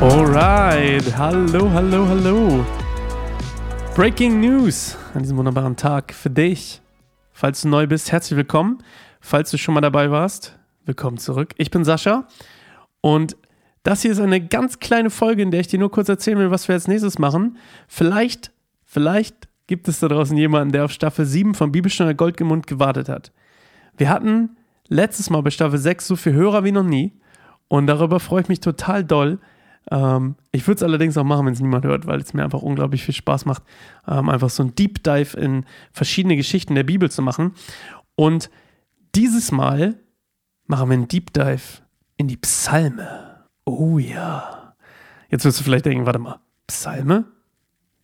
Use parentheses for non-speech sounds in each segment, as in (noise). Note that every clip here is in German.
Alright, hallo, hallo, hallo. Breaking News an diesem wunderbaren Tag für dich. Falls du neu bist, herzlich willkommen. Falls du schon mal dabei warst, willkommen zurück. Ich bin Sascha und das hier ist eine ganz kleine Folge, in der ich dir nur kurz erzählen will, was wir als nächstes machen. Vielleicht, vielleicht gibt es da draußen jemanden, der auf Staffel 7 von Bibelstunde Goldgemund gewartet hat. Wir hatten letztes Mal bei Staffel 6 so viele Hörer wie noch nie und darüber freue ich mich total doll. Ähm, ich würde es allerdings auch machen, wenn es niemand hört, weil es mir einfach unglaublich viel Spaß macht, ähm, einfach so ein Deep Dive in verschiedene Geschichten der Bibel zu machen. Und dieses Mal machen wir einen Deep Dive in die Psalme. Oh ja. Jetzt wirst du vielleicht denken, warte mal, Psalme?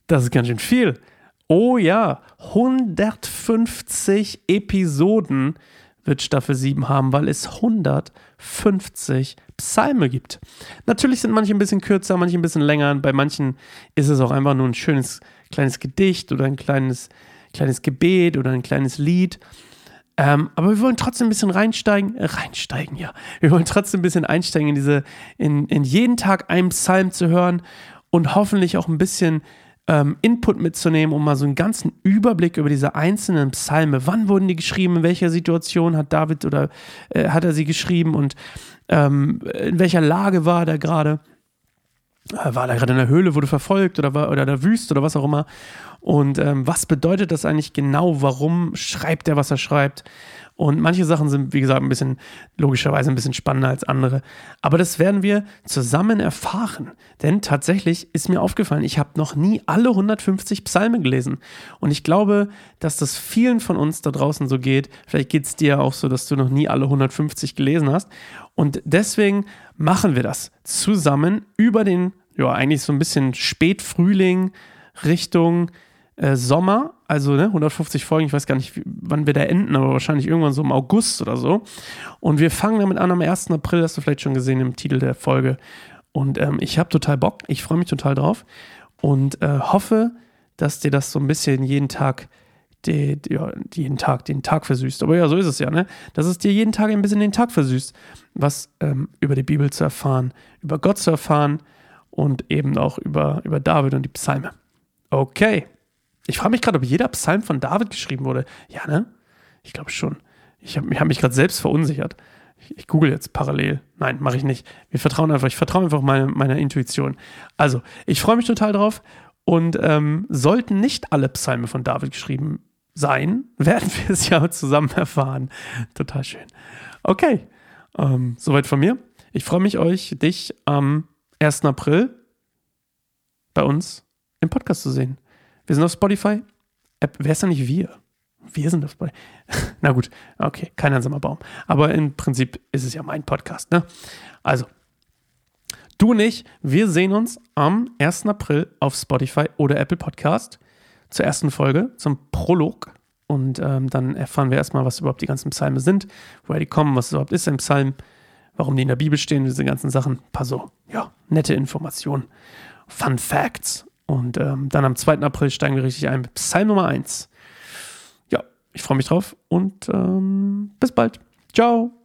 Das ist ganz schön viel. Oh ja, 150 Episoden wird Staffel 7 haben, weil es 150 Psalme gibt. Natürlich sind manche ein bisschen kürzer, manche ein bisschen länger. Bei manchen ist es auch einfach nur ein schönes kleines Gedicht oder ein kleines, kleines Gebet oder ein kleines Lied. Ähm, aber wir wollen trotzdem ein bisschen reinsteigen, äh, reinsteigen, ja. Wir wollen trotzdem ein bisschen einsteigen in diese, in, in jeden Tag einen Psalm zu hören und hoffentlich auch ein bisschen ähm, Input mitzunehmen, um mal so einen ganzen Überblick über diese einzelnen Psalme, wann wurden die geschrieben, in welcher Situation hat David oder äh, hat er sie geschrieben und ähm, in welcher Lage war er gerade. Äh, war er gerade in der Höhle, wurde verfolgt oder war oder in der Wüste oder was auch immer. Und ähm, was bedeutet das eigentlich genau? Warum schreibt er, was er schreibt? Und manche Sachen sind, wie gesagt, ein bisschen logischerweise ein bisschen spannender als andere. Aber das werden wir zusammen erfahren. Denn tatsächlich ist mir aufgefallen, ich habe noch nie alle 150 Psalme gelesen. Und ich glaube, dass das vielen von uns da draußen so geht. Vielleicht geht es dir auch so, dass du noch nie alle 150 gelesen hast. Und deswegen machen wir das zusammen über den, ja, eigentlich so ein bisschen Spätfrühling Richtung äh, Sommer, also ne, 150 Folgen, ich weiß gar nicht, wann wir da enden, aber wahrscheinlich irgendwann so im August oder so. Und wir fangen damit an am 1. April, hast du vielleicht schon gesehen im Titel der Folge. Und ähm, ich habe total Bock, ich freue mich total drauf und äh, hoffe, dass dir das so ein bisschen jeden Tag, die, die, ja, jeden Tag, den Tag versüßt. Aber ja, so ist es ja, ne? Dass es dir jeden Tag ein bisschen den Tag versüßt, was ähm, über die Bibel zu erfahren, über Gott zu erfahren und eben auch über, über David und die Psalme. Okay. Ich frage mich gerade, ob jeder Psalm von David geschrieben wurde. Ja, ne? Ich glaube schon. Ich habe hab mich gerade selbst verunsichert. Ich, ich, google jetzt parallel. Nein, mache ich nicht. Wir vertrauen einfach, ich vertraue einfach meine, meiner Intuition. Also, ich freue mich total drauf. Und ähm, sollten nicht alle Psalme von David geschrieben sein, (laughs) werden wir es ja zusammen erfahren. Total schön. Okay, ähm, soweit von mir. Ich freue mich, euch, dich am 1. April bei uns im Podcast zu sehen. Wir sind auf Spotify. App, wer ist da nicht wir? Wir sind auf Spotify. (laughs) Na gut, okay, kein einsamer Baum. Aber im Prinzip ist es ja mein Podcast, ne? Also, du und ich, wir sehen uns am 1. April auf Spotify oder Apple Podcast zur ersten Folge, zum Prolog. Und ähm, dann erfahren wir erstmal, was überhaupt die ganzen Psalme sind, woher die kommen, was überhaupt ist ein Psalm, warum die in der Bibel stehen, diese ganzen Sachen. Ein paar so, ja, nette Informationen, Fun Facts und ähm, dann am 2. April steigen wir richtig ein mit Psalm Nummer 1. Ja, ich freue mich drauf und ähm, bis bald. Ciao.